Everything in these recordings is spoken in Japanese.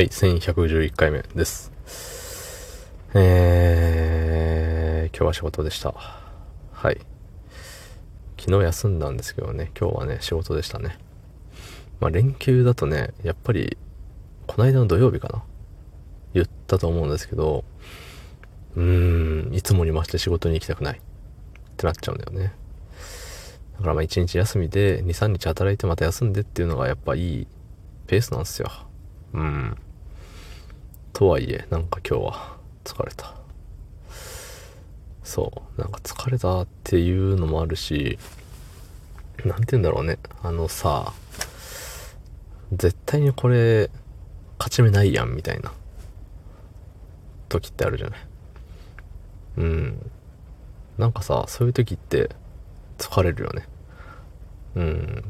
はい、1111回目です。えー、今日は仕事でした。はい。昨日休んだんですけどね、今日はね、仕事でしたね。まあ、連休だとね、やっぱり、この間の土曜日かな言ったと思うんですけど、うーん、いつもにまして仕事に行きたくないってなっちゃうんだよね。だからまあ一日休みで2、3日働いてまた休んでっていうのがやっぱいいペースなんですよ。うん。とはいえ、なんか今日は疲れた。そう。なんか疲れたっていうのもあるし、なんて言うんだろうね。あのさ、絶対にこれ、勝ち目ないやん、みたいな。時ってあるじゃない。うん。なんかさ、そういう時って疲れるよね。うん。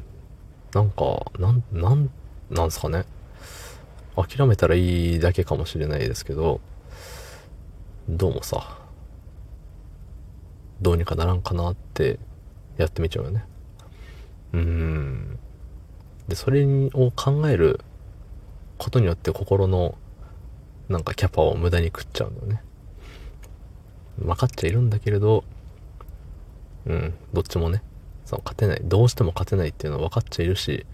なんか、なん、なん、なんすかね。諦めたらいいだけかもしれないですけど、どうもさ、どうにかならんかなってやってみちゃうよね。うん。で、それを考えることによって心のなんかキャパを無駄に食っちゃうんだよね。分かっちゃいるんだけれど、うん、どっちもね、その勝てない、どうしても勝てないっていうのは分かっちゃいるし、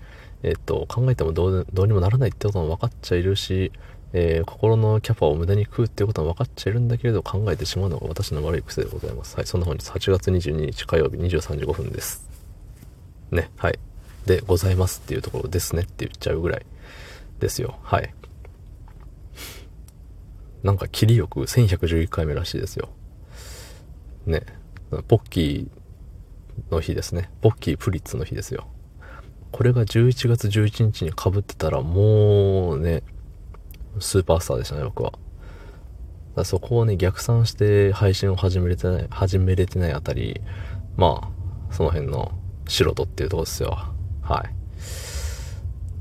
えっと、考えてもどうどうにもならないってことも分かっちゃいるし、えー心のキャパを無駄に食うっていうことも分かっちゃいるんだけれど、考えてしまうのが私の悪い癖でございます。はい、そんな本日8月22日火曜日23時5分です。ね、はい。で、ございますっていうところですねって言っちゃうぐらいですよ。はい。なんか、切りよく1111回目らしいですよ。ね。ポッキーの日ですね。ポッキープリッツの日ですよ。これが11月11日に被ってたらもうね、スーパースターでしたね、僕は。だそこをね、逆算して配信を始めれてない、始めれてないあたり、まあ、その辺の素人っていうとこですよ。は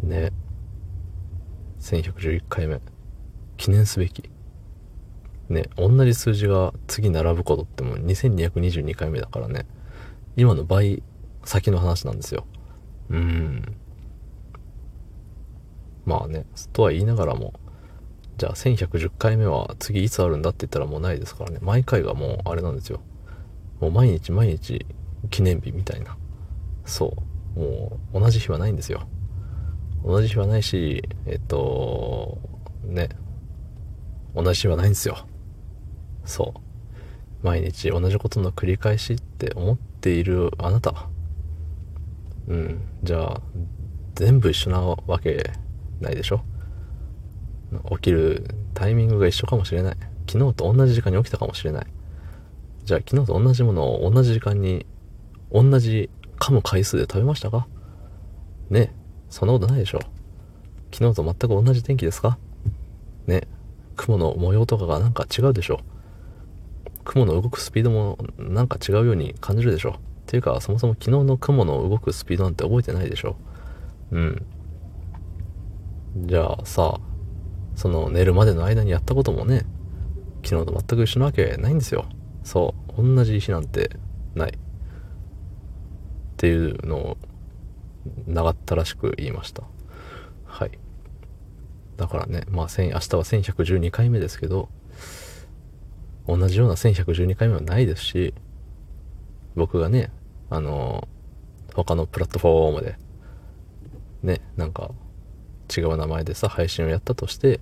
い。ね。1111回目。記念すべき。ね、同じ数字が次並ぶことってもう2222回目だからね。今の倍先の話なんですよ。うん。まあね、とは言いながらも、じゃあ1110回目は次いつあるんだって言ったらもうないですからね。毎回がもうあれなんですよ。もう毎日毎日記念日みたいな。そう。もう同じ日はないんですよ。同じ日はないし、えっと、ね。同じ日はないんですよ。そう。毎日同じことの繰り返しって思っているあなた。うん。じゃあ、全部一緒なわけないでしょ？起きるタイミングが一緒かもしれない。昨日と同じ時間に起きたかもしれない。じゃあ昨日と同じものを同じ時間に、同じ噛む回数で食べましたか？ね。そんなことないでしょ。昨日と全く同じ天気ですか？ね。雲の模様とかがなんか違うでしょ。雲の動くスピードもなんか違うように感じるでしょ。ていうかそもそも昨日の雲の動くスピードなんて覚えてないでしょ。うん。じゃあさその寝るまでの間にやったこともね昨日と全く一緒なわけないんですよ。そう。同じ日なんてない。っていうのを長ったらしく言いました。はい。だからねまあ明日は1112回目ですけど同じような1112回目はないですし僕がねあの他のプラットフォームでねなんか違う名前でさ配信をやったとして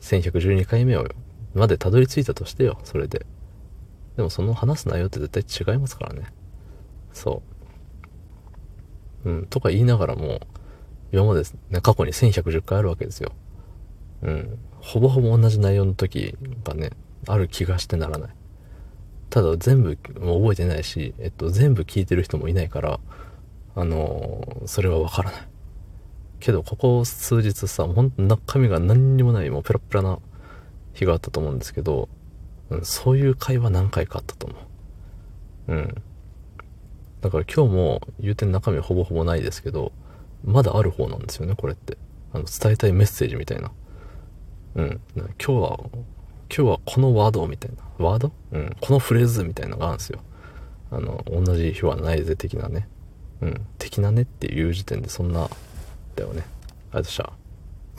1112回目をまでたどり着いたとしてよそれで。でもその話す内容って絶対違いますからね。そう。うんとか言いながらも今までね過去に1110回あるわけですよ。うん。ほぼほぼ同じ内容の時がねある気がしてならない。ただ全部もう覚えてないし、えっと、全部聞いてる人もいないからあのそれはわからない。けどここ数日さほんと中身が何にもないもうペラペラな日があったと思うんですけど、うん、そういう会話何回かあったと思う。うん。だから今日も言うて中身ほぼほぼないですけどまだある方なんですよねこれって。あの伝えたいメッセージみたいな。うん。今日は今日はこのワードみたいな。ワード？うん。このフレーズみたいなのがあるんですよ。あの同じ日はないぜ的なね。うん。的なねっていう時点でそんなだよね。ありがとうございました。